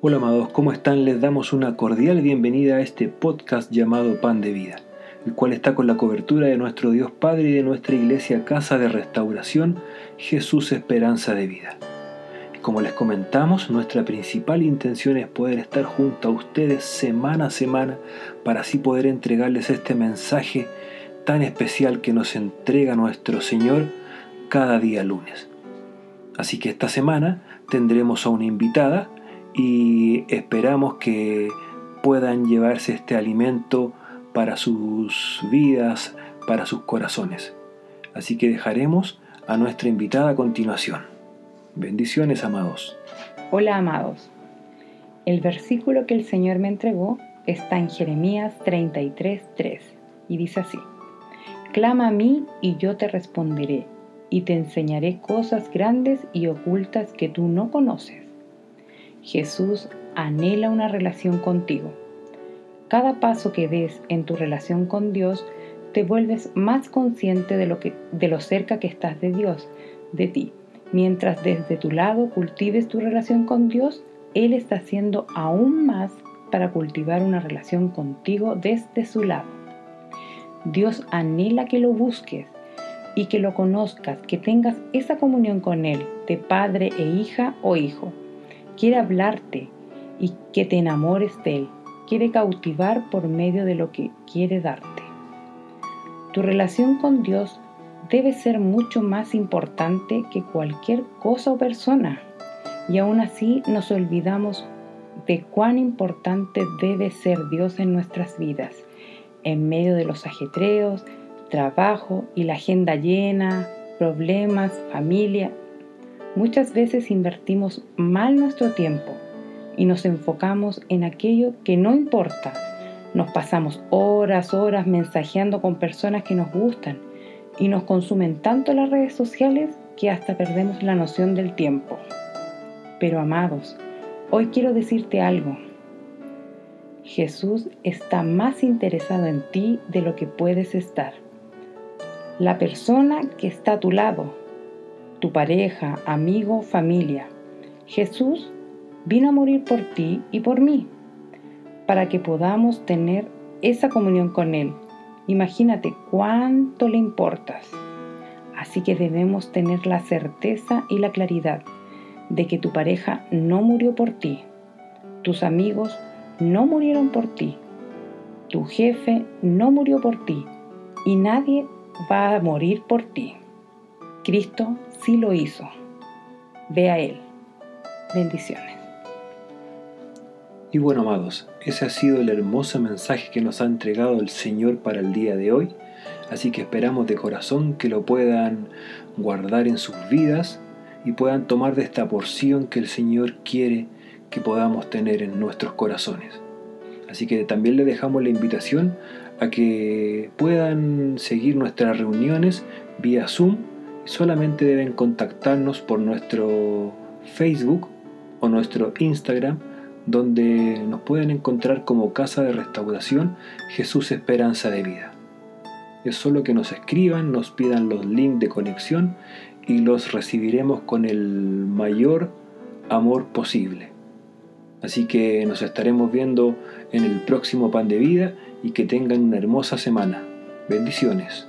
Hola amados, ¿cómo están? Les damos una cordial bienvenida a este podcast llamado Pan de Vida, el cual está con la cobertura de nuestro Dios Padre y de nuestra iglesia Casa de Restauración, Jesús Esperanza de Vida. Como les comentamos, nuestra principal intención es poder estar junto a ustedes semana a semana para así poder entregarles este mensaje tan especial que nos entrega nuestro Señor cada día lunes. Así que esta semana tendremos a una invitada y esperamos que puedan llevarse este alimento para sus vidas, para sus corazones. Así que dejaremos a nuestra invitada a continuación. Bendiciones, amados. Hola, amados. El versículo que el Señor me entregó está en Jeremías 33:3 y dice así: Clama a mí y yo te responderé, y te enseñaré cosas grandes y ocultas que tú no conoces. Jesús anhela una relación contigo. Cada paso que des en tu relación con Dios, te vuelves más consciente de lo, que, de lo cerca que estás de Dios, de ti. Mientras desde tu lado cultives tu relación con Dios, Él está haciendo aún más para cultivar una relación contigo desde su lado. Dios anhela que lo busques y que lo conozcas, que tengas esa comunión con Él de padre e hija o hijo quiere hablarte y que te enamores de Él. Quiere cautivar por medio de lo que quiere darte. Tu relación con Dios debe ser mucho más importante que cualquier cosa o persona. Y aún así nos olvidamos de cuán importante debe ser Dios en nuestras vidas, en medio de los ajetreos, trabajo y la agenda llena, problemas, familia, Muchas veces invertimos mal nuestro tiempo y nos enfocamos en aquello que no importa. Nos pasamos horas, horas mensajeando con personas que nos gustan y nos consumen tanto las redes sociales que hasta perdemos la noción del tiempo. Pero amados, hoy quiero decirte algo. Jesús está más interesado en ti de lo que puedes estar. La persona que está a tu lado, tu pareja, amigo, familia. Jesús vino a morir por ti y por mí, para que podamos tener esa comunión con Él. Imagínate cuánto le importas. Así que debemos tener la certeza y la claridad de que tu pareja no murió por ti, tus amigos no murieron por ti, tu jefe no murió por ti y nadie va a morir por ti. Cristo sí lo hizo. Ve a Él. Bendiciones. Y bueno, amados, ese ha sido el hermoso mensaje que nos ha entregado el Señor para el día de hoy. Así que esperamos de corazón que lo puedan guardar en sus vidas y puedan tomar de esta porción que el Señor quiere que podamos tener en nuestros corazones. Así que también le dejamos la invitación a que puedan seguir nuestras reuniones vía Zoom solamente deben contactarnos por nuestro Facebook o nuestro Instagram, donde nos pueden encontrar como Casa de Restauración Jesús Esperanza de Vida. Es solo que nos escriban, nos pidan los links de conexión y los recibiremos con el mayor amor posible. Así que nos estaremos viendo en el próximo pan de vida y que tengan una hermosa semana. Bendiciones.